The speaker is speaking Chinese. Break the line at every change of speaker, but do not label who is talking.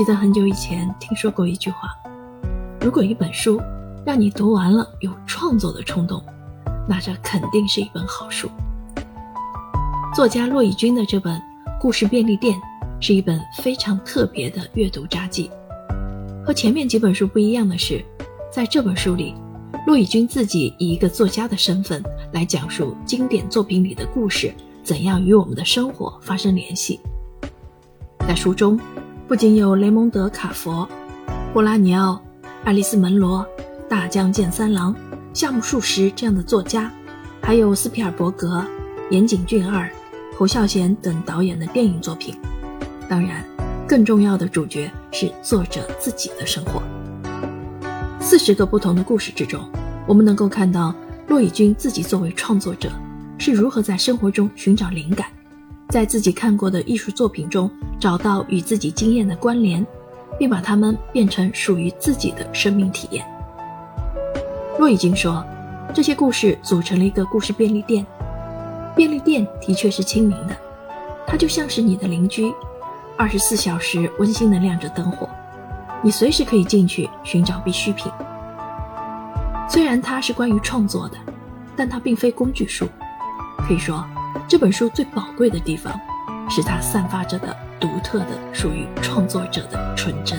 记得很久以前听说过一句话：如果一本书让你读完了有创作的冲动，那这肯定是一本好书。作家骆以军的这本《故事便利店》是一本非常特别的阅读札记。和前面几本书不一样的是，在这本书里，骆以军自己以一个作家的身份来讲述经典作品里的故事怎样与我们的生活发生联系。在书中。不仅有雷蒙德·卡佛、布拉尼奥、爱丽丝·门罗、大江健三郎、夏目漱石这样的作家，还有斯皮尔伯格、岩井俊二、侯孝贤等导演的电影作品。当然，更重要的主角是作者自己的生活。四十个不同的故事之中，我们能够看到骆以军自己作为创作者是如何在生活中寻找灵感。在自己看过的艺术作品中找到与自己经验的关联，并把它们变成属于自己的生命体验。骆以军说：“这些故事组成了一个故事便利店。便利店的确是亲民的，它就像是你的邻居，二十四小时温馨地亮着灯火，你随时可以进去寻找必需品。虽然它是关于创作的，但它并非工具书，可以说。”这本书最宝贵的地方，是它散发着的独特的、属于创作者的纯真。